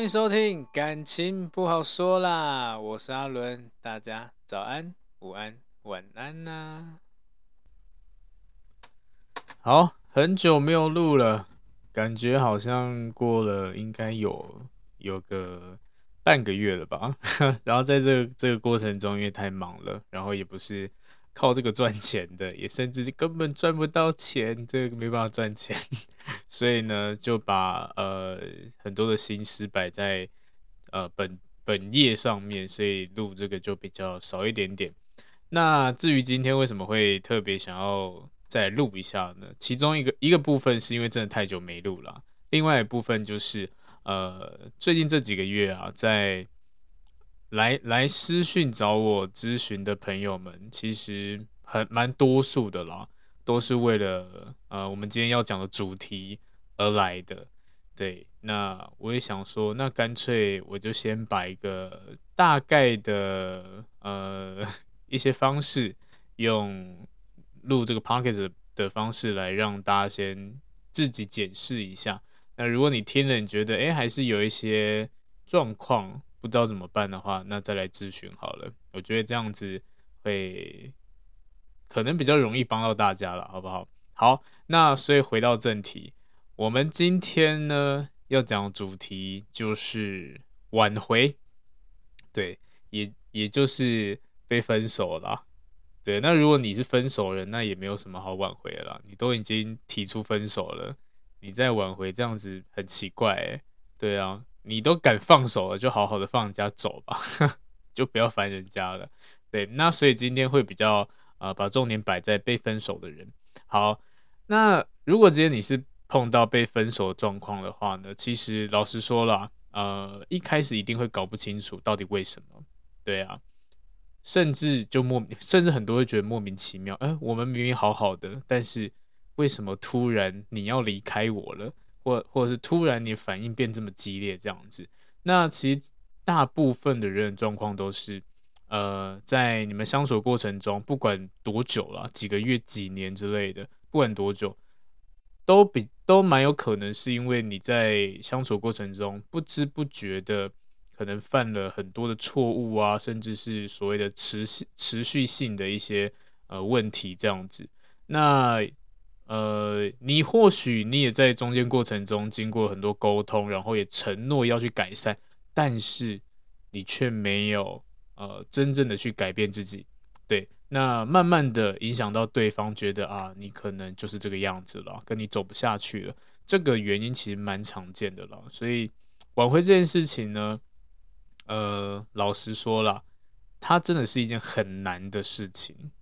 欢迎收听，感情不好说啦，我是阿伦，大家早安、午安、晚安呐、好，很久没有录了，感觉好像过了应该有有个半个月了吧。然后在这个这个过程中，因为太忙了，然后也不是。靠这个赚钱的，也甚至根本赚不到钱，这个没办法赚钱，所以呢，就把呃很多的心思摆在呃本本业上面，所以录这个就比较少一点点。那至于今天为什么会特别想要再录一下呢？其中一个一个部分是因为真的太久没录了，另外一部分就是呃最近这几个月啊，在。来来私讯找我咨询的朋友们，其实很蛮多数的啦，都是为了呃我们今天要讲的主题而来的。对，那我也想说，那干脆我就先把一个大概的呃 一些方式，用录这个 podcast 的方式来让大家先自己检视一下。那如果你听了，你觉得诶还是有一些状况。不知道怎么办的话，那再来咨询好了。我觉得这样子会可能比较容易帮到大家了，好不好？好，那所以回到正题，我们今天呢要讲主题就是挽回，对，也也就是被分手了。对，那如果你是分手人，那也没有什么好挽回的啦，你都已经提出分手了，你再挽回这样子很奇怪欸，对啊。你都敢放手了，就好好的放人家走吧，就不要烦人家了。对，那所以今天会比较呃，把重点摆在被分手的人。好，那如果今天你是碰到被分手的状况的话呢，其实老实说啦，呃，一开始一定会搞不清楚到底为什么。对啊，甚至就莫，甚至很多会觉得莫名其妙。呃，我们明明好好的，但是为什么突然你要离开我了？或或者是突然你反应变这么激烈这样子，那其实大部分的人状况都是，呃，在你们相处过程中，不管多久了，几个月、几年之类的，不管多久，都比都蛮有可能是因为你在相处过程中不知不觉的可能犯了很多的错误啊，甚至是所谓的持续持续性的一些呃问题这样子，那。呃，你或许你也在中间过程中经过很多沟通，然后也承诺要去改善，但是你却没有呃真正的去改变自己，对，那慢慢的影响到对方觉得啊，你可能就是这个样子了，跟你走不下去了，这个原因其实蛮常见的了，所以挽回这件事情呢，呃，老实说啦，它真的是一件很难的事情。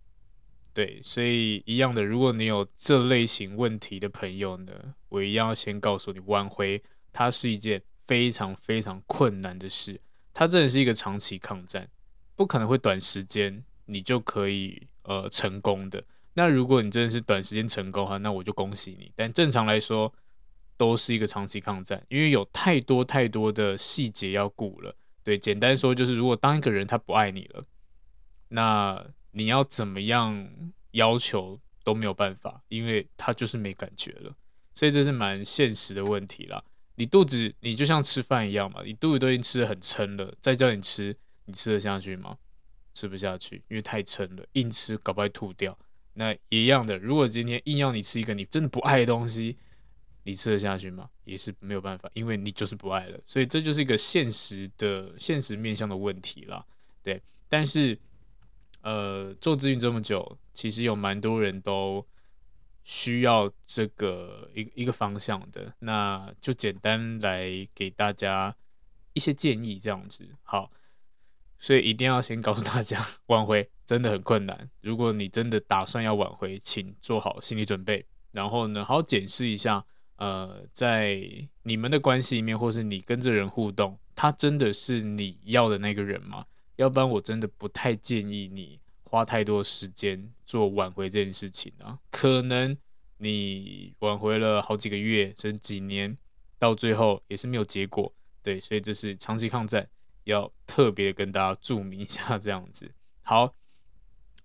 对，所以一样的，如果你有这类型问题的朋友呢，我一样要先告诉你，挽回它是一件非常非常困难的事，它真的是一个长期抗战，不可能会短时间你就可以呃成功的。那如果你真的是短时间成功哈，那我就恭喜你。但正常来说，都是一个长期抗战，因为有太多太多的细节要顾了。对，简单说就是，如果当一个人他不爱你了，那。你要怎么样要求都没有办法，因为他就是没感觉了，所以这是蛮现实的问题啦。你肚子，你就像吃饭一样嘛，你肚子都已经吃的很撑了，再叫你吃，你吃得下去吗？吃不下去，因为太撑了，硬吃搞不好吐掉。那一样的，如果今天硬要你吃一个你真的不爱的东西，你吃得下去吗？也是没有办法，因为你就是不爱了。所以这就是一个现实的现实面向的问题啦。对，但是呃，做咨询这么久，其实有蛮多人都需要这个一一个方向的，那就简单来给大家一些建议，这样子好。所以一定要先告诉大家，挽回真的很困难。如果你真的打算要挽回，请做好心理准备，然后呢，好好检视一下，呃，在你们的关系里面，或是你跟这人互动，他真的是你要的那个人吗？要不然，我真的不太建议你花太多时间做挽回这件事情啊。可能你挽回了好几个月，甚至几年，到最后也是没有结果。对，所以这是长期抗战。要特别跟大家注明一下，这样子。好，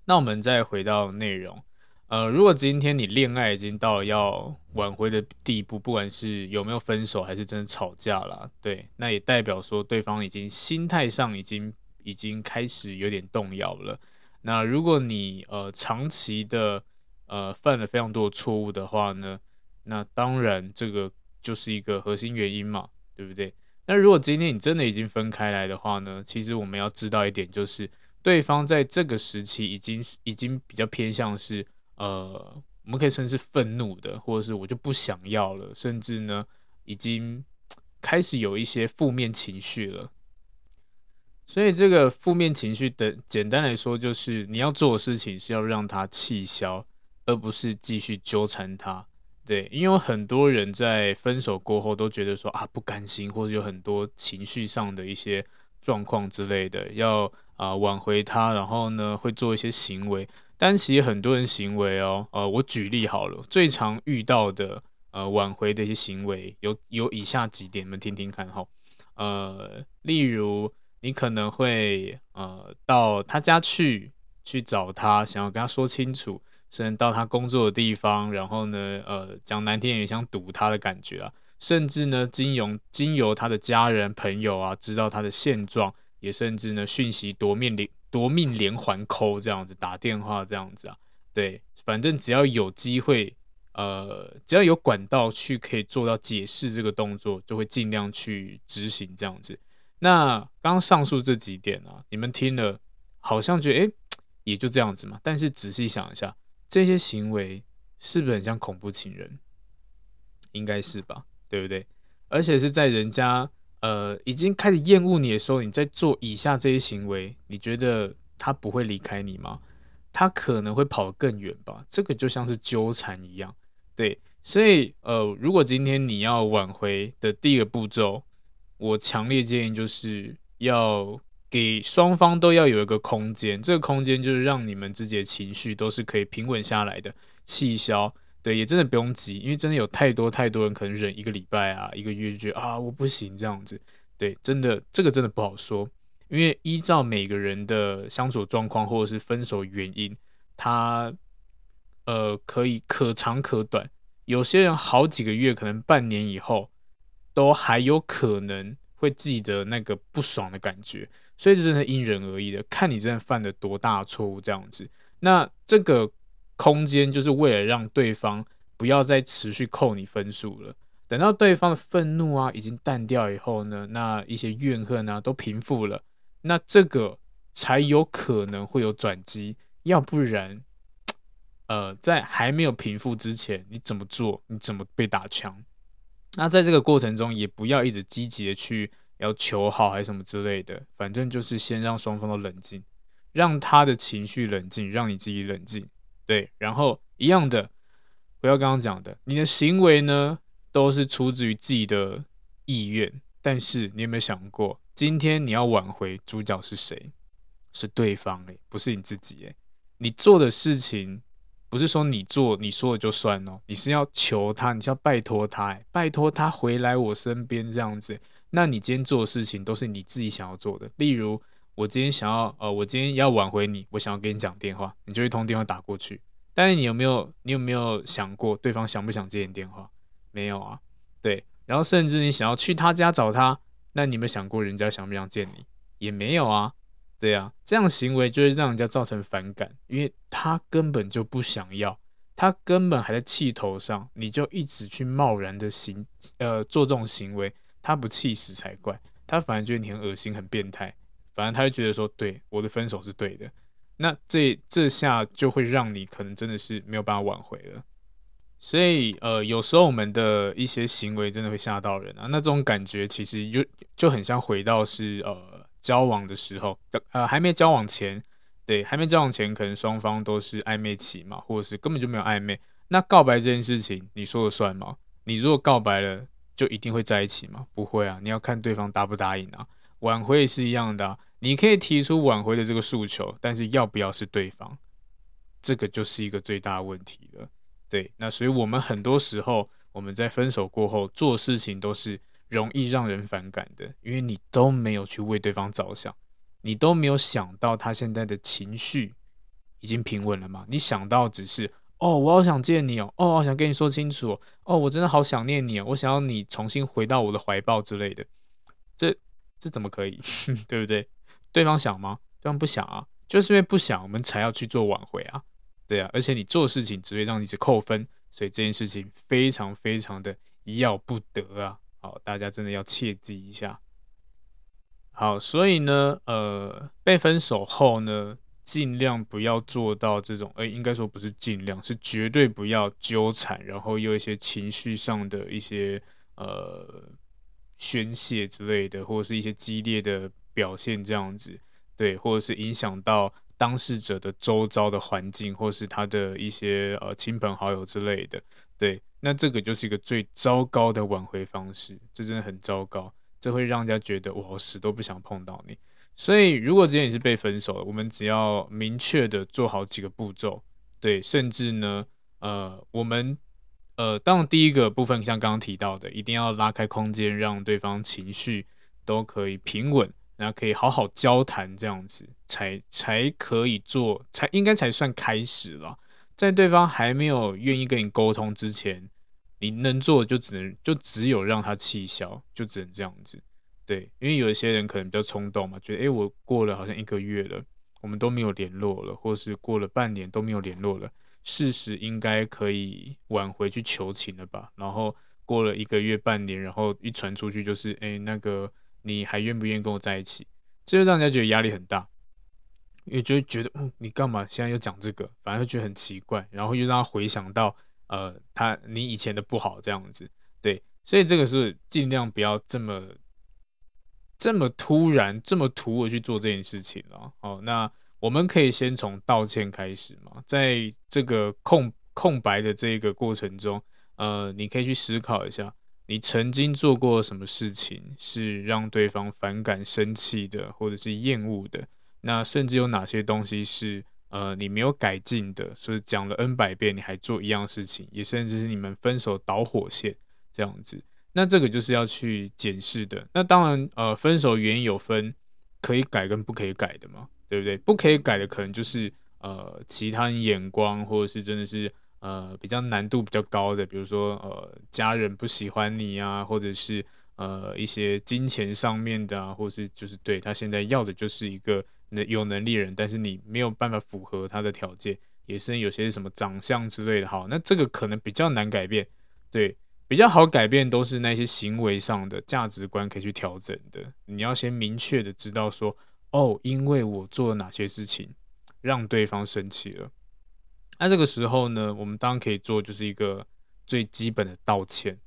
那我们再回到内容。呃，如果今天你恋爱已经到了要挽回的地步，不管是有没有分手，还是真的吵架了，对，那也代表说对方已经心态上已经已经开始有点动摇了。那如果你呃长期的呃犯了非常多的错误的话呢，那当然这个就是一个核心原因嘛，对不对？那如果今天你真的已经分开来的话呢？其实我们要知道一点，就是对方在这个时期已经已经比较偏向是呃，我们可以称是愤怒的，或者是我就不想要了，甚至呢已经开始有一些负面情绪了。所以这个负面情绪的简单来说，就是你要做的事情是要让他气消，而不是继续纠缠他。对，因为很多人在分手过后都觉得说啊，不甘心，或者有很多情绪上的一些状况之类的，要啊、挽回他，然后呢会做一些行为。但其实很多人行为哦，呃，我举例好了，最常遇到的呃挽回的一些行为有有以下几点，你们听听看哈。呃，例如你可能会呃到他家去去找他，想要跟他说清楚。甚至到他工作的地方，然后呢，呃，讲难听点，想堵他的感觉啊。甚至呢，经由经由他的家人朋友啊，知道他的现状，也甚至呢，讯息夺命连夺命连环 call 这样子，打电话这样子啊。对，反正只要有机会，呃，只要有管道去可以做到解释这个动作，就会尽量去执行这样子。那刚上述这几点啊，你们听了好像觉得，诶，也就这样子嘛。但是仔细想一下。这些行为是不是很像恐怖情人？应该是吧，对不对？而且是在人家呃已经开始厌恶你的时候，你在做以下这些行为，你觉得他不会离开你吗？他可能会跑得更远吧。这个就像是纠缠一样，对。所以呃，如果今天你要挽回的第一个步骤，我强烈建议就是要。给双方都要有一个空间，这个空间就是让你们自己的情绪都是可以平稳下来的，气消。对，也真的不用急，因为真的有太多太多人可能忍一个礼拜啊，一个月就觉得啊，我不行这样子。对，真的这个真的不好说，因为依照每个人的相处状况或者是分手原因，他呃可以可长可短，有些人好几个月，可能半年以后都还有可能会记得那个不爽的感觉。所以这真的因人而异的，看你真的犯了多大错误这样子。那这个空间就是为了让对方不要再持续扣你分数了。等到对方的愤怒啊已经淡掉以后呢，那一些怨恨啊都平复了，那这个才有可能会有转机。要不然，呃，在还没有平复之前，你怎么做，你怎么被打枪？那在这个过程中，也不要一直积极的去。要求好还是什么之类的，反正就是先让双方都冷静，让他的情绪冷静，让你自己冷静，对，然后一样的，不要刚刚讲的，你的行为呢都是出自于自己的意愿，但是你有没有想过，今天你要挽回主角是谁？是对方诶，不是你自己诶，你做的事情不是说你做你说了就算哦，你是要求他，你是要拜托他，拜托他回来我身边这样子。那你今天做的事情都是你自己想要做的，例如我今天想要，呃，我今天要挽回你，我想要跟你讲电话，你就一通电话打过去。但是你有没有，你有没有想过对方想不想接你电话？没有啊，对。然后甚至你想要去他家找他，那你有没有想过人家想不想见你？也没有啊，对啊，这样行为就会让人家造成反感，因为他根本就不想要，他根本还在气头上，你就一直去贸然的行，呃，做这种行为，他不气死才怪，他反而觉得你很恶心、很变态，反而他就觉得说，对，我的分手是对的，那这这下就会让你可能真的是没有办法挽回了。所以，呃，有时候我们的一些行为真的会吓到人啊。那这种感觉其实就就很像回到是呃交往的时候，呃还没交往前，对，还没交往前可能双方都是暧昧期嘛，或者是根本就没有暧昧。那告白这件事情，你说了算吗？你如果告白了，就一定会在一起吗？不会啊，你要看对方答不答应啊。挽回也是一样的，你可以提出挽回的这个诉求，但是要不要是对方，这个就是一个最大问题了。对，那所以我们很多时候，我们在分手过后做事情都是容易让人反感的，因为你都没有去为对方着想，你都没有想到他现在的情绪已经平稳了吗？你想到只是哦，我好想见你哦，哦，我想跟你说清楚哦，我真的好想念你哦，我想要你重新回到我的怀抱之类的，这这怎么可以？对不对？对方想吗？对方不想啊，就是因为不想，我们才要去做挽回啊。对啊，而且你做事情只会让你只扣分，所以这件事情非常非常的要不得啊！好，大家真的要切记一下。好，所以呢，呃，被分手后呢，尽量不要做到这种，呃，应该说不是尽量，是绝对不要纠缠，然后有一些情绪上的一些呃宣泄之类的，或者是一些激烈的表现这样子，对，或者是影响到。当事者的周遭的环境，或是他的一些呃亲朋好友之类的，对，那这个就是一个最糟糕的挽回方式，这真的很糟糕，这会让人家觉得我死都不想碰到你。所以，如果今天你是被分手了，我们只要明确的做好几个步骤，对，甚至呢，呃，我们呃，当然第一个部分像刚刚提到的，一定要拉开空间，让对方情绪都可以平稳。然后可以好好交谈，这样子才才可以做，才应该才算开始了。在对方还没有愿意跟你沟通之前，你能做的就只能就只有让他气消，就只能这样子。对，因为有一些人可能比较冲动嘛，觉得诶，我过了好像一个月了，我们都没有联络了，或是过了半年都没有联络了，事实应该可以挽回去求情了吧？然后过了一个月半年，然后一传出去就是诶，那个。你还愿不愿意跟我在一起？这就让人家觉得压力很大，也就会觉得，嗯，你干嘛现在又讲这个？反而觉得很奇怪，然后又让他回想到，呃，他你以前的不好这样子，对，所以这个是尽量不要这么这么突然、这么突兀去做这件事情了。哦，那我们可以先从道歉开始嘛，在这个空空白的这个过程中，呃，你可以去思考一下。你曾经做过什么事情是让对方反感、生气的，或者是厌恶的？那甚至有哪些东西是呃你没有改进的？所以讲了 N 百遍，你还做一样事情，也甚至是你们分手导火线这样子。那这个就是要去检视的。那当然，呃，分手原因有分可以改跟不可以改的嘛，对不对？不可以改的可能就是呃其他人眼光，或者是真的是。呃，比较难度比较高的，比如说呃，家人不喜欢你啊，或者是呃一些金钱上面的啊，或是就是对他现在要的就是一个能有能力人，但是你没有办法符合他的条件，也是有些什么长相之类的。好，那这个可能比较难改变，对，比较好改变都是那些行为上的价值观可以去调整的。你要先明确的知道说，哦，因为我做了哪些事情让对方生气了。那这个时候呢，我们当然可以做，就是一个最基本的道歉。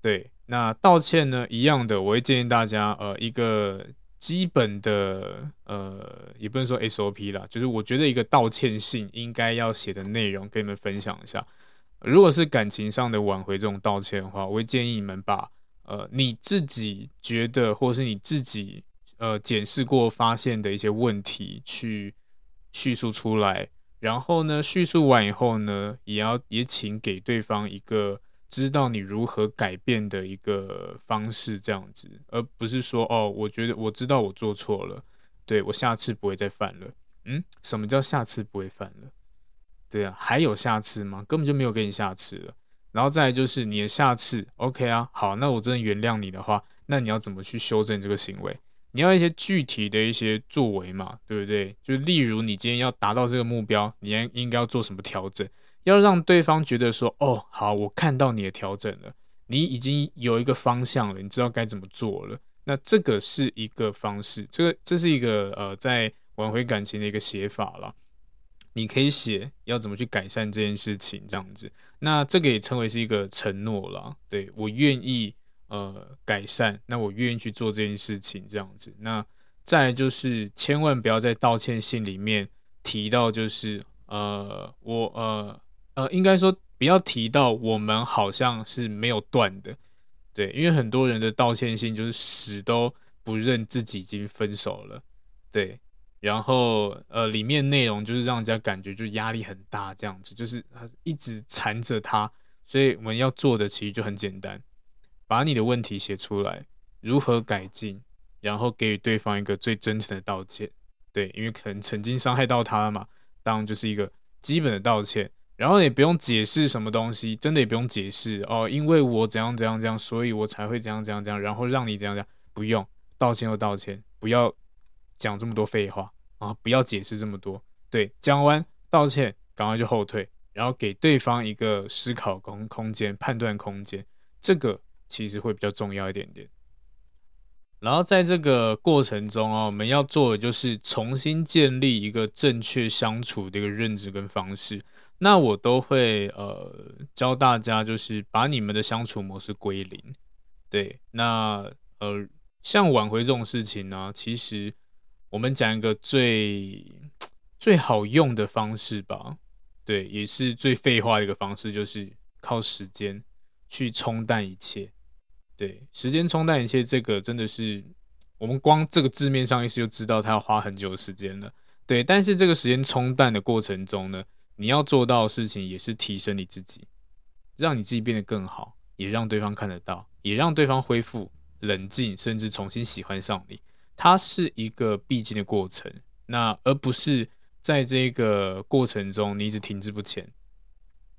对，那道歉呢，一样的，我会建议大家，呃，一个基本的，呃，也不能说 SOP 啦，就是我觉得一个道歉信应该要写的内容，跟你们分享一下。如果是感情上的挽回这种道歉的话，我会建议你们把，呃，你自己觉得，或是你自己，呃，检视过发现的一些问题，去叙述出来。然后呢，叙述完以后呢，也要也请给对方一个知道你如何改变的一个方式，这样子，而不是说哦，我觉得我知道我做错了，对，我下次不会再犯了。嗯，什么叫下次不会犯了？对啊，还有下次吗？根本就没有给你下次了。然后再就是你的下次，OK 啊，好，那我真的原谅你的话，那你要怎么去修正这个行为？你要一些具体的一些作为嘛，对不对？就例如你今天要达到这个目标，你应应该要做什么调整？要让对方觉得说，哦，好，我看到你的调整了，你已经有一个方向了，你知道该怎么做了。那这个是一个方式，这个这是一个呃，在挽回感情的一个写法了。你可以写要怎么去改善这件事情，这样子。那这个也称为是一个承诺了，对，我愿意。呃，改善，那我愿意去做这件事情，这样子。那再就是，千万不要在道歉信里面提到，就是呃，我呃呃，应该说不要提到我们好像是没有断的，对，因为很多人的道歉信就是死都不认自己已经分手了，对，然后呃，里面内容就是让人家感觉就压力很大，这样子，就是一直缠着他，所以我们要做的其实就很简单。把你的问题写出来，如何改进，然后给予对方一个最真诚的道歉。对，因为可能曾经伤害到他了嘛，当然就是一个基本的道歉。然后也不用解释什么东西，真的也不用解释哦，因为我怎样怎样怎样，所以我才会怎样怎样怎样，然后让你怎样怎样，不用道歉就道歉，不要讲这么多废话啊，不要解释这么多。对，讲完道歉，赶快就后退，然后给对方一个思考空空间、判断空间，这个。其实会比较重要一点点，然后在这个过程中啊，我们要做的就是重新建立一个正确相处的一个认知跟方式。那我都会呃教大家，就是把你们的相处模式归零。对，那呃像挽回这种事情呢，其实我们讲一个最 最好用的方式吧，对，也是最废话的一个方式，就是靠时间去冲淡一切。对，时间冲淡一切，这个真的是我们光这个字面上意思就知道他要花很久的时间了。对，但是这个时间冲淡的过程中呢，你要做到的事情也是提升你自己，让你自己变得更好，也让对方看得到，也让对方恢复冷静，甚至重新喜欢上你。它是一个必经的过程，那而不是在这个过程中你一直停滞不前。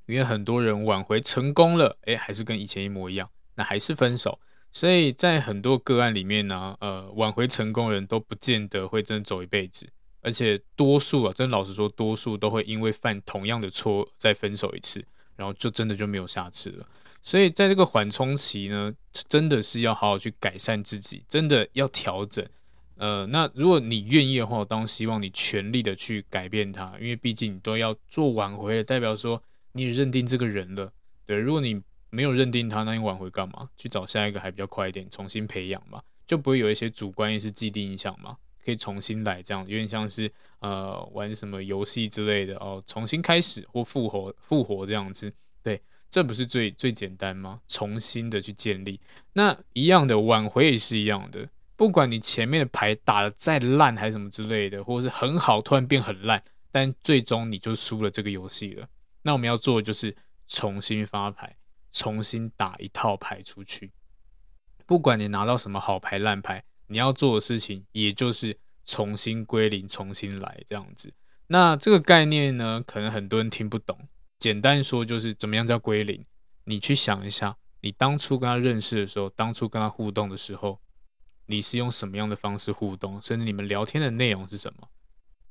因为很多人挽回成功了，诶，还是跟以前一模一样。那还是分手，所以在很多个案里面呢，呃，挽回成功人都不见得会真的走一辈子，而且多数啊，真老实说，多数都会因为犯同样的错再分手一次，然后就真的就没有下次了。所以在这个缓冲期呢，真的是要好好去改善自己，真的要调整。呃，那如果你愿意的话，我当希望你全力的去改变他，因为毕竟你都要做挽回了，代表说你认定这个人了。对，如果你没有认定他，那你挽回干嘛？去找下一个还比较快一点，重新培养嘛，就不会有一些主观意识既定印象嘛，可以重新来，这样有点像是呃玩什么游戏之类的哦，重新开始或复活复活这样子，对，这不是最最简单吗？重新的去建立，那一样的挽回也是一样的，不管你前面的牌打得再烂还是什么之类的，或者是很好突然变很烂，但最终你就输了这个游戏了。那我们要做的就是重新发牌。重新打一套牌出去，不管你拿到什么好牌烂牌，你要做的事情也就是重新归零，重新来这样子。那这个概念呢，可能很多人听不懂。简单说就是怎么样叫归零？你去想一下，你当初跟他认识的时候，当初跟他互动的时候，你是用什么样的方式互动？甚至你们聊天的内容是什么？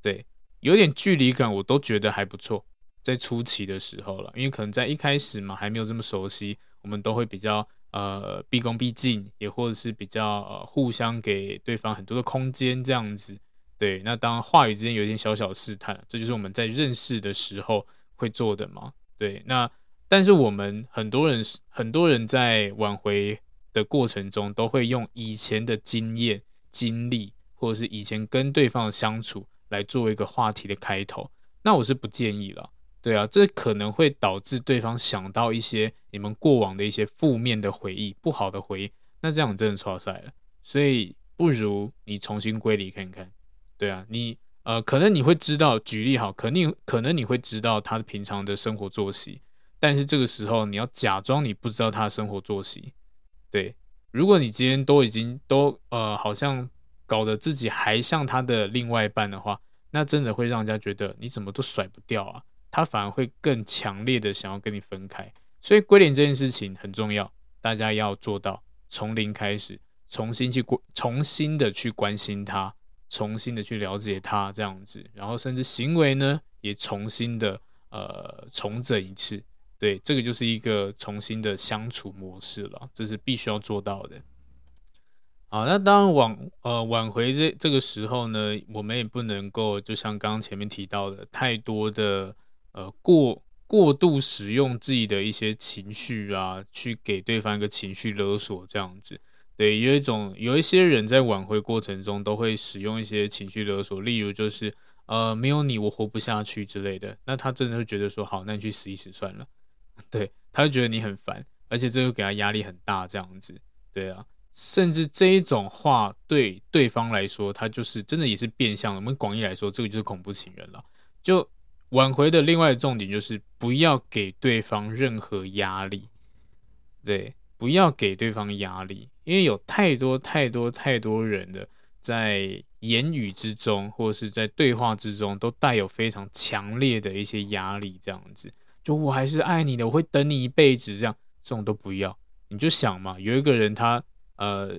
对，有点距离感，我都觉得还不错。在初期的时候了，因为可能在一开始嘛，还没有这么熟悉，我们都会比较呃毕恭毕敬，也或者是比较呃互相给对方很多的空间这样子。对，那当话语之间有一点小小试探，这就是我们在认识的时候会做的嘛。对，那但是我们很多人很多人在挽回的过程中，都会用以前的经验、经历，或者是以前跟对方的相处来作为一个话题的开头。那我是不建议了。对啊，这可能会导致对方想到一些你们过往的一些负面的回忆、不好的回忆，那这样真的错赛了。所以不如你重新归零看看。对啊，你呃，可能你会知道，举例好，肯定可能你会知道他平常的生活作息，但是这个时候你要假装你不知道他的生活作息。对，如果你今天都已经都呃，好像搞得自己还像他的另外一半的话，那真的会让人家觉得你怎么都甩不掉啊。他反而会更强烈的想要跟你分开，所以归零这件事情很重要，大家要做到从零开始，重新去关，重新的去关心他，重新的去了解他这样子，然后甚至行为呢也重新的呃重整一次。对，这个就是一个重新的相处模式了，这是必须要做到的。好，那当然挽呃挽回这这个时候呢，我们也不能够就像刚刚前面提到的，太多的呃过过度使用自己的一些情绪啊，去给对方一个情绪勒索这样子。对，有一种有一些人在挽回过程中都会使用一些情绪勒索，例如就是呃没有你我活不下去之类的，那他真的会觉得说好，那你去死一死算了。对，他就觉得你很烦，而且这个给他压力很大，这样子，对啊，甚至这一种话对对方来说，他就是真的也是变相的。我们广义来说，这个就是恐怖情人了。就挽回的另外的重点就是不要给对方任何压力，对，不要给对方压力，因为有太多太多太多人的在言语之中或者是在对话之中都带有非常强烈的一些压力，这样子。就我还是爱你的，我会等你一辈子，这样这种都不要。你就想嘛，有一个人他呃，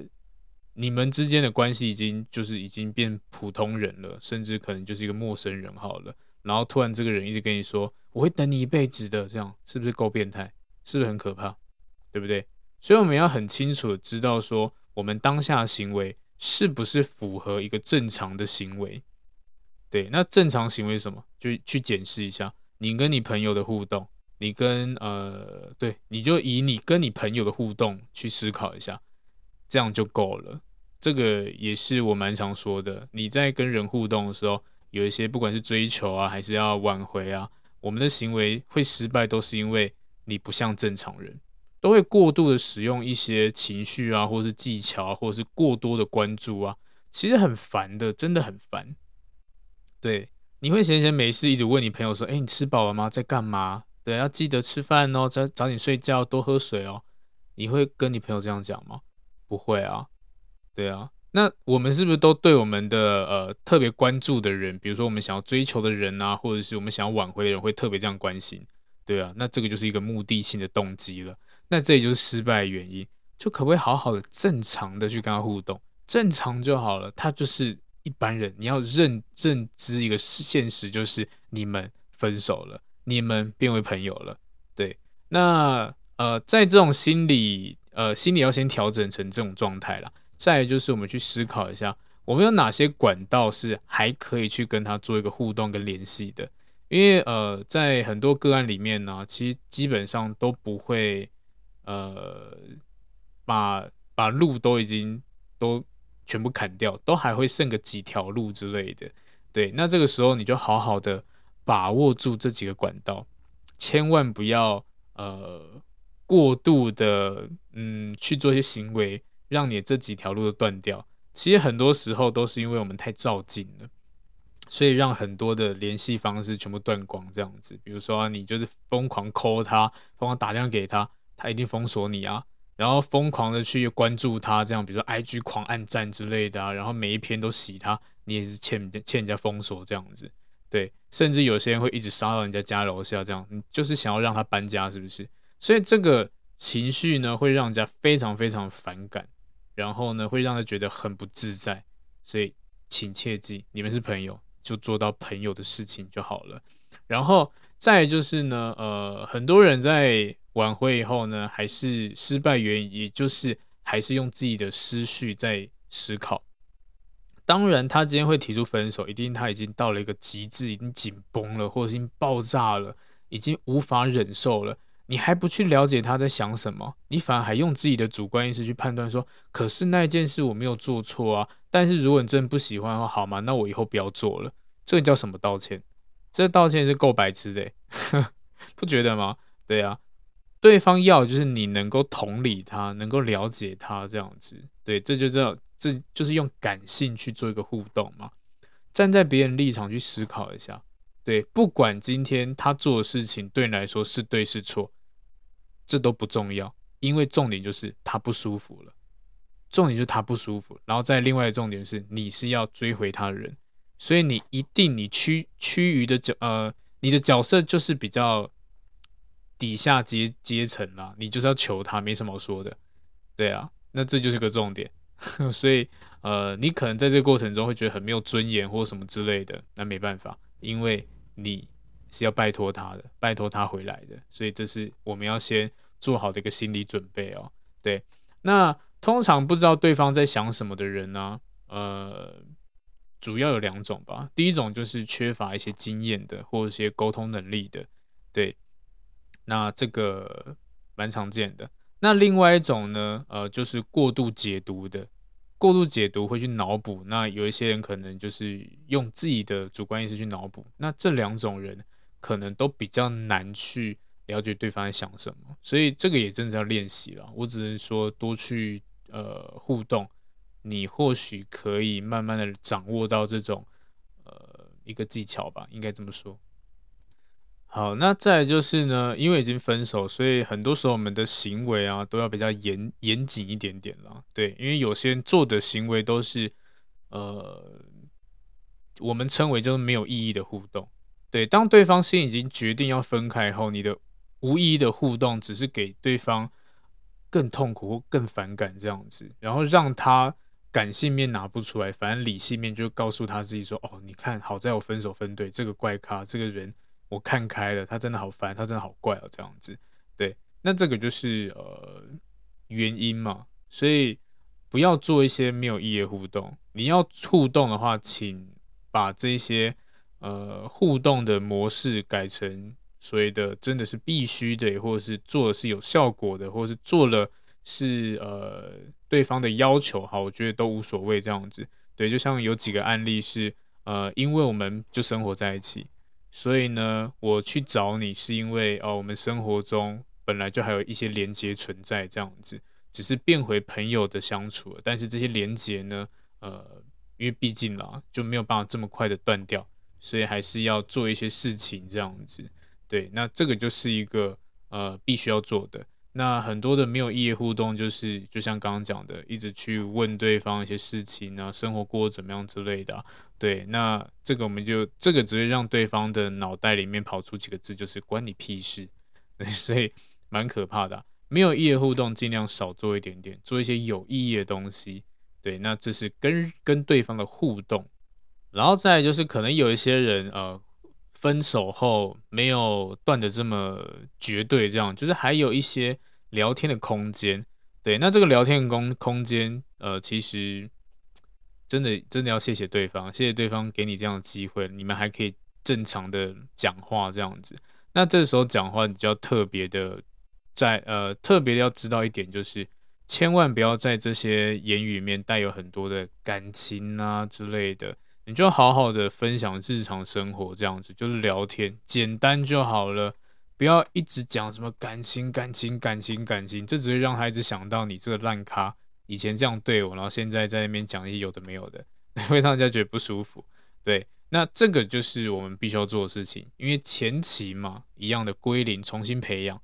你们之间的关系已经就是已经变普通人了，甚至可能就是一个陌生人好了。然后突然这个人一直跟你说我会等你一辈子的，这样是不是够变态？是不是很可怕？对不对？所以我们要很清楚的知道说，我们当下行为是不是符合一个正常的行为？对，那正常行为是什么？就去检视一下。你跟你朋友的互动，你跟呃，对，你就以你跟你朋友的互动去思考一下，这样就够了。这个也是我蛮常说的。你在跟人互动的时候，有一些不管是追求啊，还是要挽回啊，我们的行为会失败，都是因为你不像正常人，都会过度的使用一些情绪啊，或是技巧啊，或者是过多的关注啊，其实很烦的，真的很烦。对。你会闲闲没事一直问你朋友说：“哎，你吃饱了吗？在干嘛？对，要记得吃饭哦，早早点睡觉，多喝水哦。”你会跟你朋友这样讲吗？不会啊，对啊。那我们是不是都对我们的呃特别关注的人，比如说我们想要追求的人啊，或者是我们想要挽回的人，会特别这样关心？对啊，那这个就是一个目的性的动机了。那这也就是失败原因。就可不可以好好的、正常的去跟他互动，正常就好了。他就是。一般人，你要认认知一个现实，就是你们分手了，你们变为朋友了。对，那呃，在这种心理呃心理要先调整成这种状态了。再就是我们去思考一下，我们有哪些管道是还可以去跟他做一个互动跟联系的？因为呃，在很多个案里面呢，其实基本上都不会呃把把路都已经都。全部砍掉，都还会剩个几条路之类的。对，那这个时候你就好好的把握住这几个管道，千万不要呃过度的嗯去做一些行为，让你这几条路都断掉。其实很多时候都是因为我们太照进了，所以让很多的联系方式全部断光。这样子，比如说你就是疯狂 call 他，疯狂打电话给他，他一定封锁你啊。然后疯狂的去关注他，这样，比如说 IG 狂按赞之类的啊，然后每一篇都洗他，你也是欠欠人家封锁这样子，对，甚至有些人会一直杀到人家家楼下，这样，你就是想要让他搬家，是不是？所以这个情绪呢，会让人家非常非常反感，然后呢，会让他觉得很不自在，所以请切记，你们是朋友，就做到朋友的事情就好了。然后再就是呢，呃，很多人在。挽回以后呢，还是失败原因，也就是还是用自己的思绪在思考。当然，他今天会提出分手，一定他已经到了一个极致，已经紧绷了，或者已经爆炸了，已经无法忍受了。你还不去了解他在想什么，你反而还用自己的主观意识去判断说，可是那件事我没有做错啊。但是如果你真的不喜欢的话，好吗？那我以后不要做了。这个叫什么道歉？这道歉是够白痴的，不觉得吗？对啊。对方要就是你能够同理他，能够了解他这样子，对，这就叫这就是用感性去做一个互动嘛。站在别人立场去思考一下，对，不管今天他做的事情对你来说是对是错，这都不重要，因为重点就是他不舒服了，重点就是他不舒服，然后再另外的重点是你是要追回他的人，所以你一定你趋趋于的角呃，你的角色就是比较。底下阶阶层啦，你就是要求他，没什么好说的，对啊，那这就是个重点。所以呃，你可能在这个过程中会觉得很没有尊严或什么之类的，那没办法，因为你是要拜托他的，拜托他回来的，所以这是我们要先做好的一个心理准备哦。对，那通常不知道对方在想什么的人呢，呃，主要有两种吧。第一种就是缺乏一些经验的，或者一些沟通能力的，对，那这个蛮常见的。那另外一种呢，呃，就是过度解读的，过度解读会去脑补。那有一些人可能就是用自己的主观意识去脑补。那这两种人可能都比较难去了解对方在想什么，所以这个也真的要练习了。我只能说多去呃互动，你或许可以慢慢的掌握到这种呃一个技巧吧，应该这么说。好，那再就是呢，因为已经分手，所以很多时候我们的行为啊都要比较严严谨一点点了。对，因为有些人做的行为都是，呃，我们称为就是没有意义的互动。对，当对方先已经决定要分开后，你的无意义的互动只是给对方更痛苦或更反感这样子，然后让他感性面拿不出来，反正理性面就告诉他自己说：“哦，你看，好在我分手分对，这个怪咖，这个人。”我看开了，他真的好烦，他真的好怪哦，这样子，对，那这个就是呃原因嘛，所以不要做一些没有意义的互动。你要互动的话，请把这些呃互动的模式改成所谓的真的是必须的，或者是做的是有效果的，或者是做了是呃对方的要求，好，我觉得都无所谓这样子。对，就像有几个案例是呃，因为我们就生活在一起。所以呢，我去找你是因为哦，我们生活中本来就还有一些连结存在，这样子，只是变回朋友的相处了。但是这些连结呢，呃，因为毕竟啦，就没有办法这么快的断掉，所以还是要做一些事情这样子。对，那这个就是一个呃必须要做的。那很多的没有意义互动，就是就像刚刚讲的，一直去问对方一些事情啊，生活过得怎么样之类的。对，那这个我们就这个只会让对方的脑袋里面跑出几个字，就是关你屁事。所以蛮可怕的。没有意义互动，尽量少做一点点，做一些有意义的东西。对，那这是跟跟对方的互动。然后再就是可能有一些人呃。分手后没有断得这么绝对，这样就是还有一些聊天的空间。对，那这个聊天的空空间，呃，其实真的真的要谢谢对方，谢谢对方给你这样的机会，你们还可以正常的讲话这样子。那这时候讲话，你就要特别的在呃特别要知道一点，就是千万不要在这些言语里面带有很多的感情啊之类的。你就好好的分享日常生活，这样子就是聊天，简单就好了，不要一直讲什么感情、感情、感情、感情，这只会让孩子想到你这个烂咖以前这样对我，然后现在在那边讲一些有的没有的，会让人家觉得不舒服。对，那这个就是我们必须要做的事情，因为前期嘛，一样的归零，重新培养。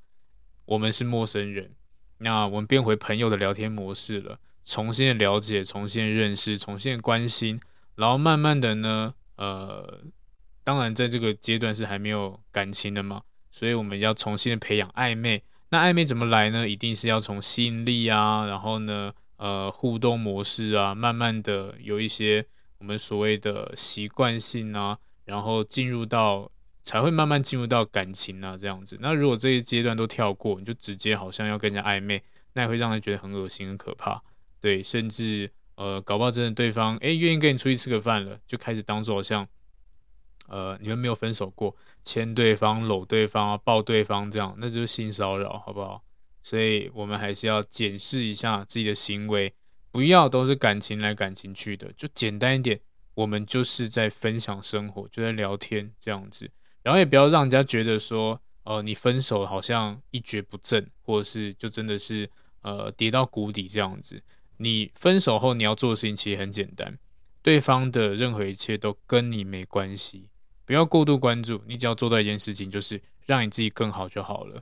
我们是陌生人，那我们变回朋友的聊天模式了，重新的了解，重新的认识，重新的关心。然后慢慢的呢，呃，当然在这个阶段是还没有感情的嘛，所以我们要重新的培养暧昧。那暧昧怎么来呢？一定是要从吸引力啊，然后呢，呃，互动模式啊，慢慢的有一些我们所谓的习惯性啊，然后进入到才会慢慢进入到感情啊这样子。那如果这一阶段都跳过，你就直接好像要跟人家暧昧，那也会让人觉得很恶心、很可怕，对，甚至。呃，搞不好真的对方诶愿意跟你出去吃个饭了，就开始当做好像，呃，你们没有分手过，牵对方、搂对方、抱对方这样，那就是性骚扰，好不好？所以我们还是要检视一下自己的行为，不要都是感情来感情去的，就简单一点，我们就是在分享生活，就在聊天这样子，然后也不要让人家觉得说，呃，你分手好像一蹶不振，或者是就真的是呃跌到谷底这样子。你分手后你要做的事情其实很简单，对方的任何一切都跟你没关系，不要过度关注，你只要做到一件事情，就是让你自己更好就好了。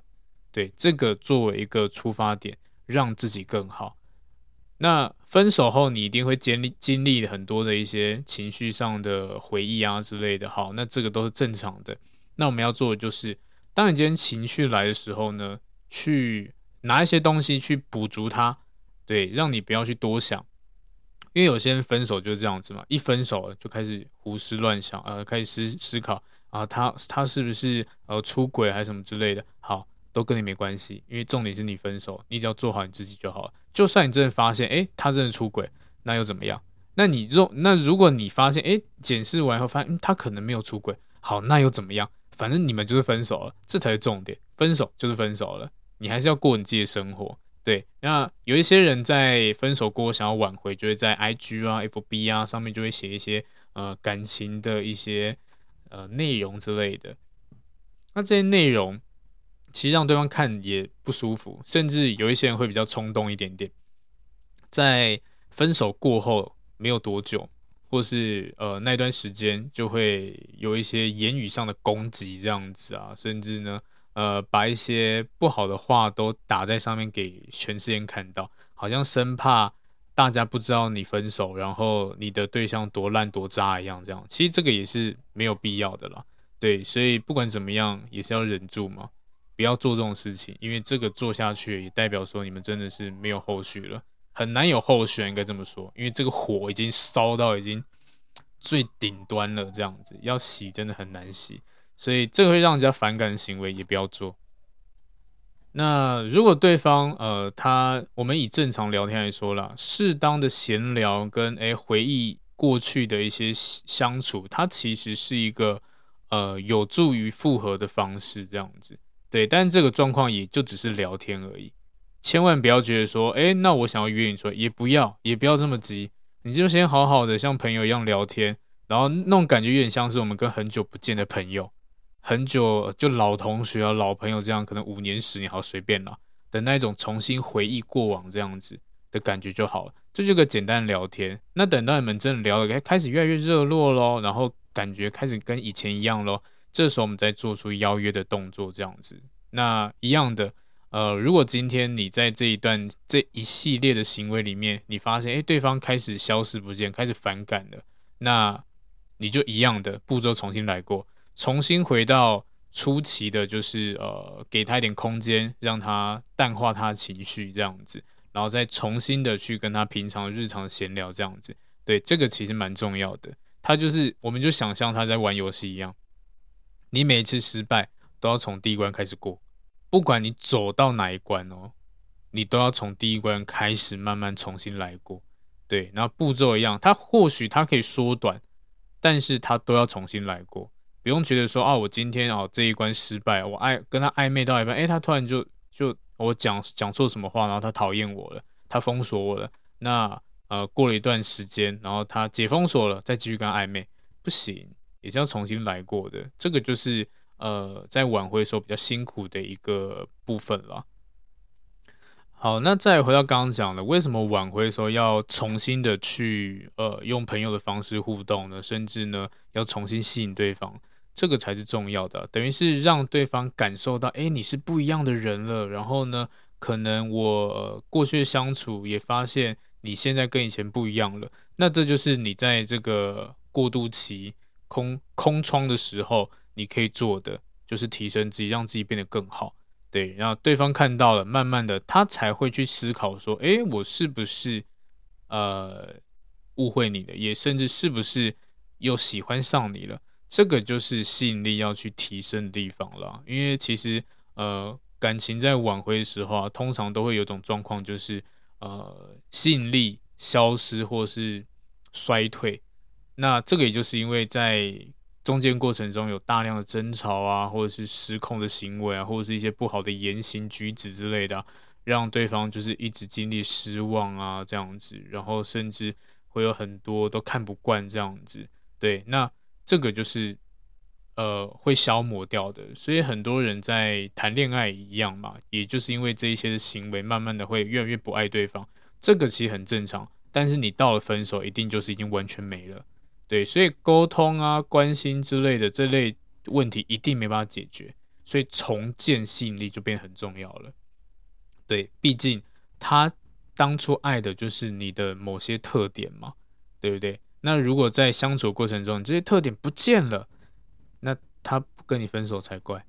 对，这个作为一个出发点，让自己更好。那分手后你一定会经历经历很多的一些情绪上的回忆啊之类的，好，那这个都是正常的。那我们要做的就是，当你今天情绪来的时候呢，去拿一些东西去补足它。对，让你不要去多想，因为有些人分手就是这样子嘛，一分手了就开始胡思乱想，呃，开始思思考啊，他他是不是呃出轨还是什么之类的？好，都跟你没关系，因为重点是你分手，你只要做好你自己就好了。就算你真的发现，诶，他真的出轨，那又怎么样？那你若那如果你发现，诶，检视完后发现，嗯，他可能没有出轨，好，那又怎么样？反正你们就是分手了，这才是重点。分手就是分手了，你还是要过你自己的生活。对，那有一些人在分手过后想要挽回，就会在 IG 啊、FB 啊上面就会写一些呃感情的一些呃内容之类的。那这些内容其实让对方看也不舒服，甚至有一些人会比较冲动一点点，在分手过后没有多久，或是呃那段时间就会有一些言语上的攻击这样子啊，甚至呢。呃，把一些不好的话都打在上面给全世界看到，好像生怕大家不知道你分手，然后你的对象多烂多渣一样。这样，其实这个也是没有必要的啦。对，所以不管怎么样，也是要忍住嘛，不要做这种事情，因为这个做下去也代表说你们真的是没有后续了，很难有后续，应该这么说，因为这个火已经烧到已经最顶端了，这样子要洗真的很难洗。所以这个会让人家反感的行为也不要做。那如果对方呃他我们以正常聊天来说啦，适当的闲聊跟诶回忆过去的一些相处，它其实是一个呃有助于复合的方式，这样子。对，但这个状况也就只是聊天而已，千万不要觉得说，诶，那我想要约你出来，也不要，也不要这么急，你就先好好的像朋友一样聊天，然后那种感觉有点像是我们跟很久不见的朋友。很久就老同学啊、老朋友这样，可能五年、十年好随便啦的那种重新回忆过往这样子的感觉就好了。这就个简单聊天。那等到你们真的聊得开始越来越热络咯，然后感觉开始跟以前一样咯，这时候我们再做出邀约的动作这样子。那一样的，呃，如果今天你在这一段这一系列的行为里面，你发现诶对方开始消失不见，开始反感了，那你就一样的步骤重新来过。重新回到初期的，就是呃，给他一点空间，让他淡化他的情绪这样子，然后再重新的去跟他平常日常闲聊这样子。对，这个其实蛮重要的。他就是，我们就想象他在玩游戏一样，你每一次失败都要从第一关开始过，不管你走到哪一关哦，你都要从第一关开始慢慢重新来过。对，那步骤一样，他或许他可以缩短，但是他都要重新来过。不用觉得说啊，我今天哦这一关失败，我暧跟他暧昧到一半，诶，他突然就就我讲讲错什么话，然后他讨厌我了，他封锁我了。那呃过了一段时间，然后他解封锁了，再继续跟他暧昧，不行，也是要重新来过的。这个就是呃在挽回的时候比较辛苦的一个部分了。好，那再回到刚刚讲的，为什么挽回的时候要重新的去呃用朋友的方式互动呢？甚至呢要重新吸引对方？这个才是重要的，等于是让对方感受到，哎，你是不一样的人了。然后呢，可能我过去的相处也发现你现在跟以前不一样了。那这就是你在这个过渡期空空窗的时候，你可以做的，就是提升自己，让自己变得更好。对，然后对方看到了，慢慢的他才会去思考说，哎，我是不是呃误会你的，也甚至是不是又喜欢上你了。这个就是吸引力要去提升的地方了，因为其实呃感情在挽回的时候啊，通常都会有种状况，就是呃吸引力消失或是衰退。那这个也就是因为在中间过程中有大量的争吵啊，或者是失控的行为啊，或者是一些不好的言行举止之类的啊，让对方就是一直经历失望啊这样子，然后甚至会有很多都看不惯这样子。对，那。这个就是，呃，会消磨掉的，所以很多人在谈恋爱一样嘛，也就是因为这一些行为，慢慢的会越来越不爱对方，这个其实很正常。但是你到了分手，一定就是已经完全没了，对，所以沟通啊、关心之类的这类问题一定没办法解决，所以重建吸引力就变很重要了。对，毕竟他当初爱的就是你的某些特点嘛，对不对？那如果在相处过程中，你这些特点不见了，那他不跟你分手才怪。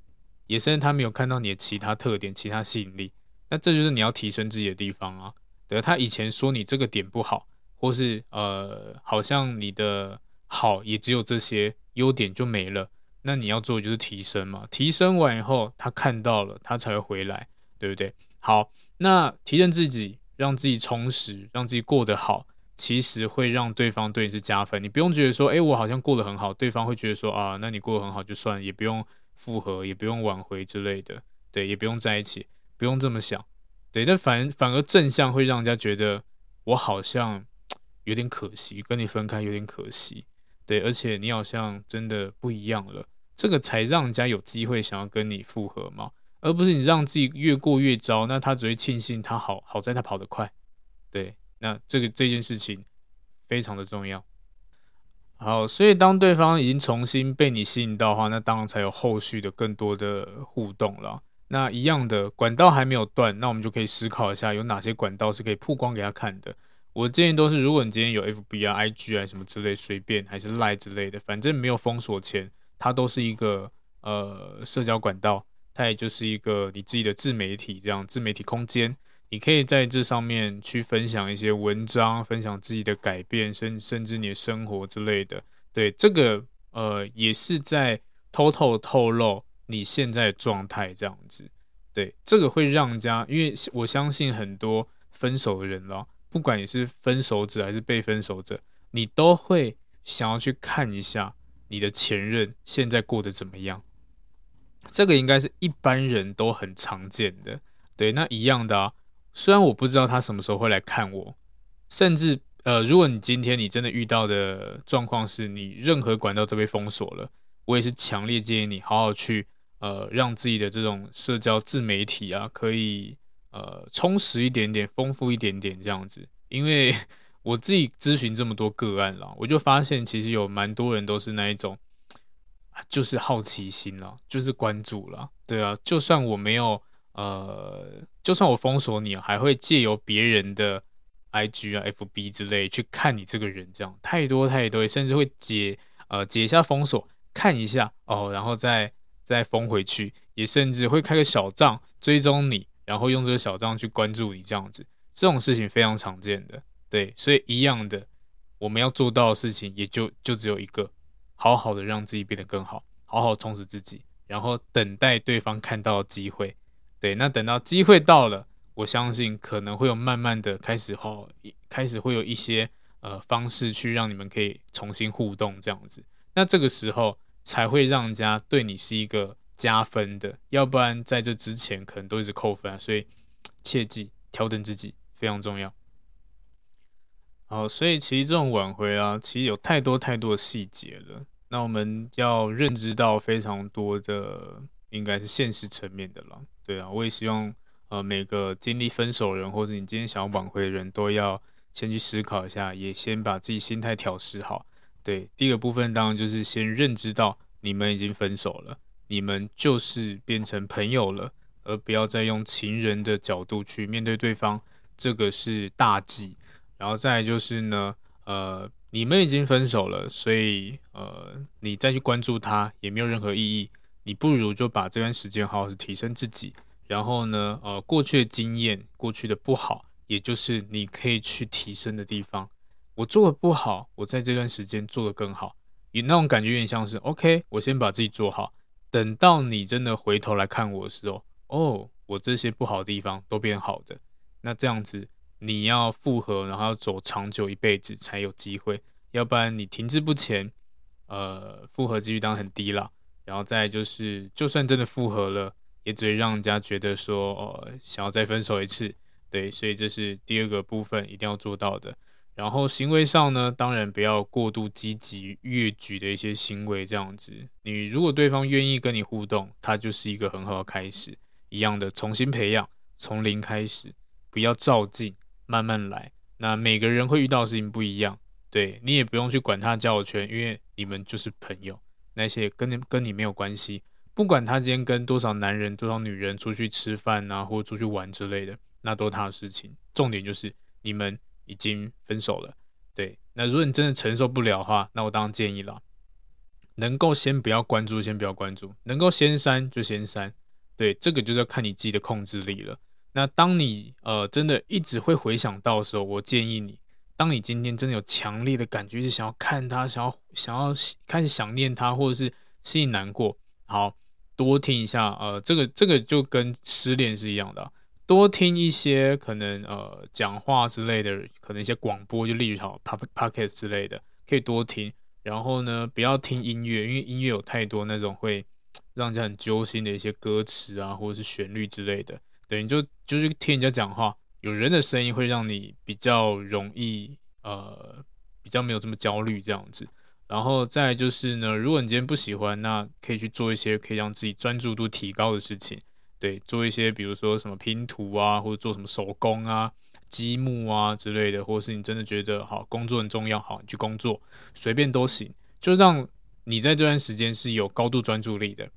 也是他没有看到你的其他特点、其他吸引力，那这就是你要提升自己的地方啊。对，他以前说你这个点不好，或是呃，好像你的好也只有这些优点就没了。那你要做的就是提升嘛，提升完以后，他看到了，他才会回来，对不对？好，那提升自己，让自己充实，让自己过得好，其实会让对方对你是加分。你不用觉得说，诶，我好像过得很好，对方会觉得说，啊，那你过得很好就算，也不用复合，也不用挽回之类的，对，也不用在一起，不用这么想，对。但反反而正向会让人家觉得，我好像有点可惜，跟你分开有点可惜。对，而且你好像真的不一样了，这个才让人家有机会想要跟你复合嘛，而不是你让自己越过越糟，那他只会庆幸他好好在他跑得快。对，那这个这件事情非常的重要。好，所以当对方已经重新被你吸引到的话，那当然才有后续的更多的互动了。那一样的管道还没有断，那我们就可以思考一下有哪些管道是可以曝光给他看的。我建议都是，如果你今天有 FB 啊、IG 啊什么之类，随便还是 Line 之类的，反正没有封锁前，它都是一个呃社交管道，它也就是一个你自己的自媒体这样自媒体空间，你可以在这上面去分享一些文章，分享自己的改变，甚甚至你的生活之类的。对，这个呃也是在偷偷透露你现在的状态这样子。对，这个会让人家，因为我相信很多分手的人了。不管你是分手者还是被分手者，你都会想要去看一下你的前任现在过得怎么样。这个应该是一般人都很常见的。对，那一样的啊。虽然我不知道他什么时候会来看我，甚至呃，如果你今天你真的遇到的状况是你任何管道都被封锁了，我也是强烈建议你好好去呃，让自己的这种社交自媒体啊，可以。呃，充实一点点，丰富一点点这样子，因为 我自己咨询这么多个案了，我就发现其实有蛮多人都是那一种，就是好奇心了，就是关注了，对啊，就算我没有呃，就算我封锁你，还会借由别人的 IG 啊、FB 之类去看你这个人，这样太多太多，甚至会解呃解一下封锁，看一下哦，然后再再封回去，也甚至会开个小账追踪你。然后用这个小账去关注你，这样子，这种事情非常常见的，对，所以一样的，我们要做到的事情也就就只有一个，好好的让自己变得更好，好好充实自己，然后等待对方看到机会，对，那等到机会到了，我相信可能会有慢慢的开始后，开始会有一些呃方式去让你们可以重新互动这样子，那这个时候才会让人家对你是一个。加分的，要不然在这之前可能都一直扣分啊，所以切记调整自己非常重要。好，所以其实这种挽回啊，其实有太多太多的细节了。那我们要认知到非常多的，应该是现实层面的了。对啊，我也希望呃每个经历分手的人，或者你今天想要挽回的人都要先去思考一下，也先把自己心态调试好。对，第一个部分当然就是先认知到你们已经分手了。你们就是变成朋友了，而不要再用情人的角度去面对对方，这个是大忌。然后再就是呢，呃，你们已经分手了，所以呃，你再去关注他也没有任何意义。你不如就把这段时间好好提升自己，然后呢，呃，过去的经验、过去的不好，也就是你可以去提升的地方。我做的不好，我在这段时间做得更好，你那种感觉有点像是 OK，我先把自己做好。等到你真的回头来看我的时候，哦，我这些不好的地方都变好的，那这样子你要复合，然后要走长久一辈子才有机会，要不然你停滞不前，呃，复合几率当然很低了。然后再就是，就算真的复合了，也只会让人家觉得说，哦，想要再分手一次，对，所以这是第二个部分一定要做到的。然后行为上呢，当然不要过度积极越矩的一些行为，这样子。你如果对方愿意跟你互动，他就是一个很好的开始。一样的，重新培养，从零开始，不要照进，慢慢来。那每个人会遇到事情不一样，对，你也不用去管他交友圈，因为你们就是朋友，那些跟你跟你没有关系。不管他今天跟多少男人、多少女人出去吃饭啊，或者出去玩之类的，那都是他的事情。重点就是你们。已经分手了，对。那如果你真的承受不了的话，那我当然建议了，能够先不要关注，先不要关注，能够先删就先删。对，这个就是要看你自己的控制力了。那当你呃真的一直会回想到的时候，我建议你当你今天真的有强烈的感觉，是想要看他，想要想要开始想念他，或者是心里难过，好，多听一下，呃，这个这个就跟失恋是一样的，多听一些可能呃讲话之类的，可能一些广播，就例如好 podcast 之类的，可以多听。然后呢，不要听音乐，因为音乐有太多那种会让人家很揪心的一些歌词啊，或者是旋律之类的。对，你就就是听人家讲话，有人的声音会让你比较容易呃，比较没有这么焦虑这样子。然后再就是呢，如果你今天不喜欢，那可以去做一些可以让自己专注度提高的事情。对，做一些比如说什么拼图啊，或者做什么手工啊。积木啊之类的，或者是你真的觉得好工作很重要，好你去工作，随便都行，就让你在这段时间是有高度专注力的，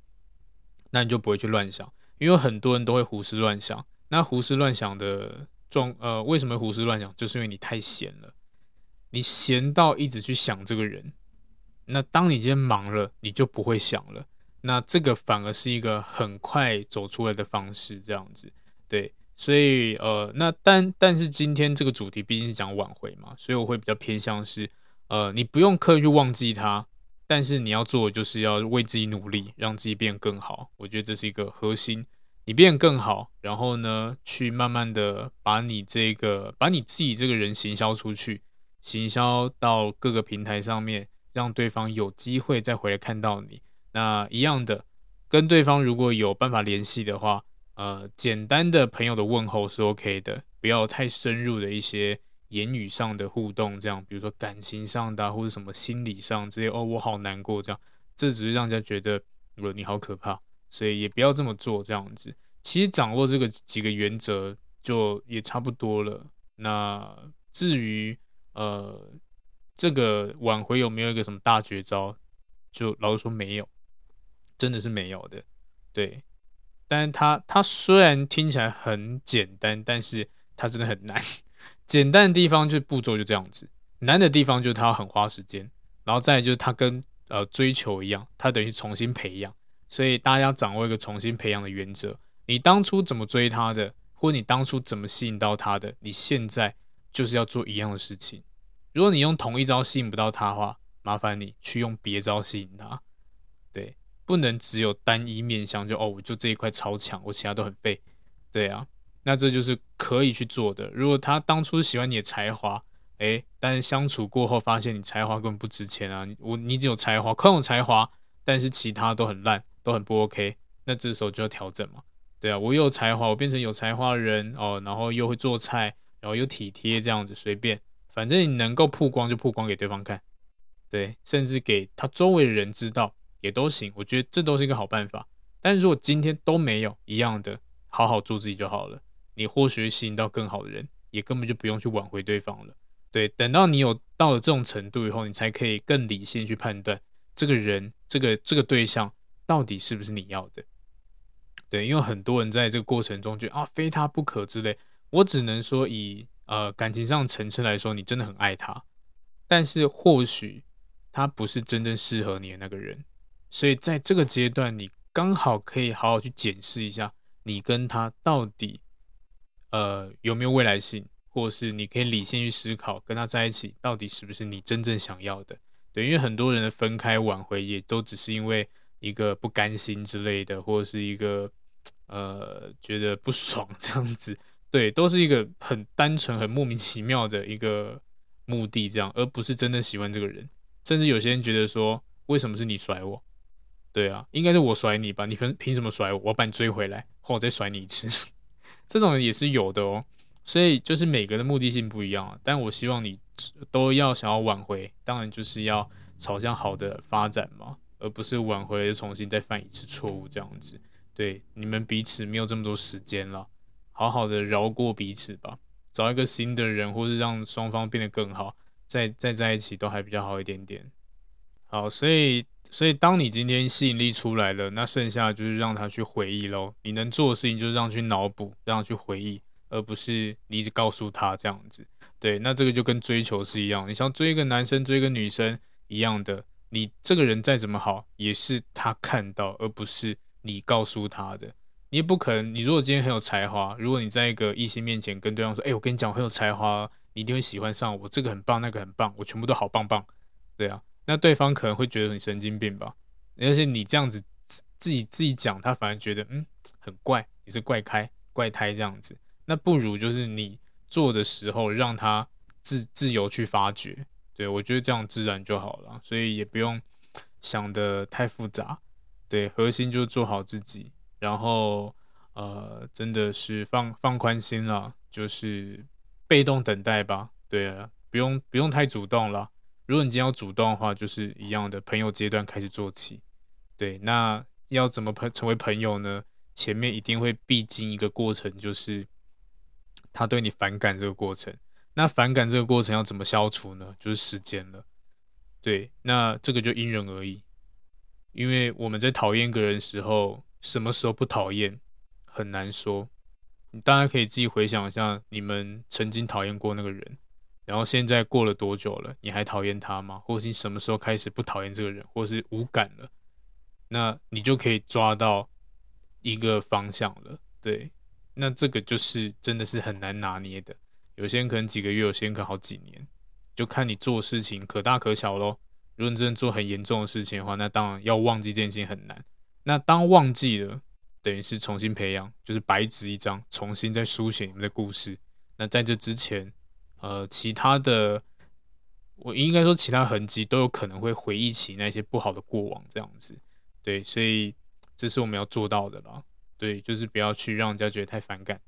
那你就不会去乱想，因为很多人都会胡思乱想。那胡思乱想的状呃，为什么胡思乱想？就是因为你太闲了，你闲到一直去想这个人。那当你今天忙了，你就不会想了。那这个反而是一个很快走出来的方式，这样子，对。所以，呃，那但但是今天这个主题毕竟是讲挽回嘛，所以我会比较偏向是，呃，你不用刻意去忘记他，但是你要做的就是要为自己努力，让自己变更好。我觉得这是一个核心，你变更好，然后呢，去慢慢的把你这个把你自己这个人行销出去，行销到各个平台上面，让对方有机会再回来看到你。那一样的，跟对方如果有办法联系的话。呃，简单的朋友的问候是 OK 的，不要太深入的一些言语上的互动，这样，比如说感情上的、或者什么心理上这些，哦，我好难过，这样，这只是让人家觉得，呃，你好可怕，所以也不要这么做，这样子。其实掌握这个几个原则就也差不多了。那至于呃，这个挽回有没有一个什么大绝招，就老实说没有，真的是没有的，对。但是它它虽然听起来很简单，但是它真的很难。简单的地方就步骤就这样子，难的地方就是它很花时间，然后再就是它跟呃追求一样，它等于重新培养。所以大家要掌握一个重新培养的原则。你当初怎么追他的，或你当初怎么吸引到他的，你现在就是要做一样的事情。如果你用同一招吸引不到他的话，麻烦你去用别招吸引他。对。不能只有单一面向，就哦，我就这一块超强，我其他都很废，对啊，那这就是可以去做的。如果他当初喜欢你的才华，诶，但是相处过后发现你才华根本不值钱啊，我你只有才华，空有才华，但是其他都很烂，都很不 OK，那这时候就要调整嘛，对啊，我有才华，我变成有才华的人哦，然后又会做菜，然后又体贴这样子，随便，反正你能够曝光就曝光给对方看，对，甚至给他周围的人知道。也都行，我觉得这都是一个好办法。但是如果今天都没有一样的，好好做自己就好了。你或许会吸引到更好的人，也根本就不用去挽回对方了。对，等到你有到了这种程度以后，你才可以更理性去判断这个人、这个这个对象到底是不是你要的。对，因为很多人在这个过程中觉得啊，非他不可之类。我只能说以呃感情上层次来说，你真的很爱他，但是或许他不是真正适合你的那个人。所以在这个阶段，你刚好可以好好去检视一下，你跟他到底，呃，有没有未来性，或是你可以理性去思考，跟他在一起到底是不是你真正想要的？对，因为很多人的分开挽回，也都只是因为一个不甘心之类的，或者是一个呃觉得不爽这样子，对，都是一个很单纯、很莫名其妙的一个目的，这样，而不是真的喜欢这个人。甚至有些人觉得说，为什么是你甩我？对啊，应该是我甩你吧？你凭凭什么甩我？我把你追回来，或我再甩你一次，这种也是有的哦。所以就是每个人的目的性不一样。但我希望你都要想要挽回，当然就是要朝向好的发展嘛，而不是挽回了重新再犯一次错误这样子。对，你们彼此没有这么多时间了，好好的饶过彼此吧，找一个新的人，或是让双方变得更好，再再在一起都还比较好一点点。好，所以。所以，当你今天吸引力出来了，那剩下就是让他去回忆喽。你能做的事情就是让他去脑补，让他去回忆，而不是你一直告诉他这样子。对，那这个就跟追求是一样，你想追一个男生、追一个女生一样的，你这个人再怎么好，也是他看到，而不是你告诉他的。你也不可能，你如果今天很有才华，如果你在一个异性面前跟对方说：“哎，我跟你讲，我很有才华，你一定会喜欢上我，这个很棒，那个很棒，我全部都好棒棒，对啊。那对方可能会觉得你神经病吧？而且你这样子自己自己讲，他反而觉得嗯很怪，你是怪胎怪胎这样子。那不如就是你做的时候让他自自由去发掘，对，我觉得这样自然就好了，所以也不用想得太复杂。对，核心就做好自己，然后呃，真的是放放宽心了，就是被动等待吧。对啊，不用不用太主动了。如果你今天要主动的话，就是一样的朋友阶段开始做起。对，那要怎么朋成为朋友呢？前面一定会必经一个过程，就是他对你反感这个过程。那反感这个过程要怎么消除呢？就是时间了。对，那这个就因人而异。因为我们在讨厌一个人的时候，什么时候不讨厌很难说。你大家可以自己回想一下，你们曾经讨厌过那个人，然后现在过了多久了，你还讨厌他吗？或是你什么时候开始不讨厌这个人，或是无感了？那你就可以抓到一个方向了。对，那这个就是真的是很难拿捏的。有些人可能几个月，有些人可能好几年，就看你做事情可大可小喽。如果你真的做很严重的事情的话，那当然要忘记这件事情很难。那当忘记了，等于是重新培养，就是白纸一张，重新再书写你们的故事。那在这之前，呃，其他的，我应该说其他痕迹都有可能会回忆起那些不好的过往，这样子。对，所以这是我们要做到的啦。对，就是不要去让人家觉得太反感。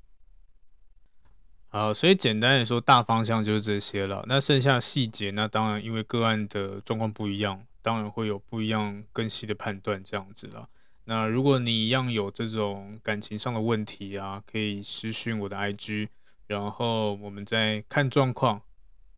好，所以简单来说，大方向就是这些了。那剩下细节，那当然因为个案的状况不一样，当然会有不一样更细的判断这样子了。那如果你一样有这种感情上的问题啊，可以私讯我的 IG，然后我们再看状况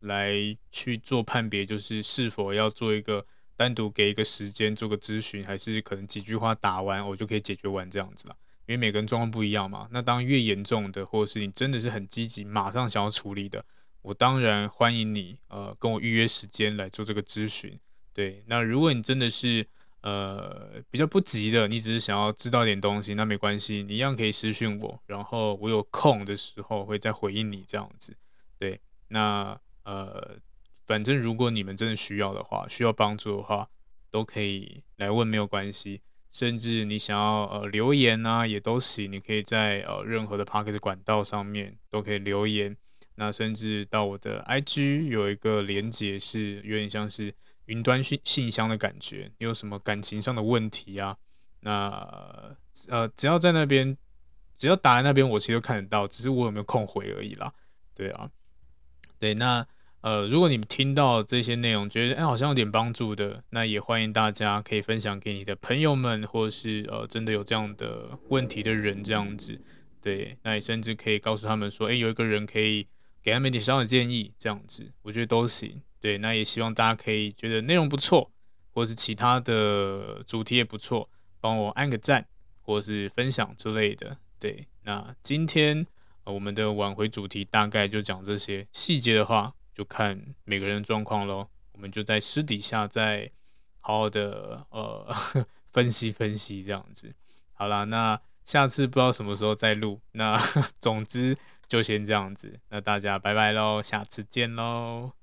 来去做判别，就是是否要做一个单独给一个时间做个咨询，还是可能几句话打完我就可以解决完这样子了。因为每个人状况不一样嘛，那当越严重的，或者是你真的是很积极，马上想要处理的，我当然欢迎你，呃，跟我预约时间来做这个咨询。对，那如果你真的是呃比较不急的，你只是想要知道点东西，那没关系，你一样可以私讯我，然后我有空的时候会再回应你这样子。对，那呃，反正如果你们真的需要的话，需要帮助的话，都可以来问，没有关系。甚至你想要呃留言啊，也都行。你可以在呃任何的 Podcast 管道上面都可以留言。那甚至到我的 IG 有一个连接，是有点像是云端信信箱的感觉。你有什么感情上的问题啊？那呃只要在那边，只要打在那边，我其实都看得到，只是我有没有空回而已啦。对啊，对那。呃，如果你们听到这些内容，觉得哎好像有点帮助的，那也欢迎大家可以分享给你的朋友们，或是呃真的有这样的问题的人这样子，对，那也甚至可以告诉他们说，哎，有一个人可以给他们一点小小的建议，这样子，我觉得都行。对，那也希望大家可以觉得内容不错，或是其他的主题也不错，帮我按个赞，或是分享之类的。对，那今天，我们的挽回主题大概就讲这些，细节的话。就看每个人状况咯，我们就在私底下再好好的呃 分析分析这样子。好啦，那下次不知道什么时候再录，那 总之就先这样子。那大家拜拜喽，下次见喽。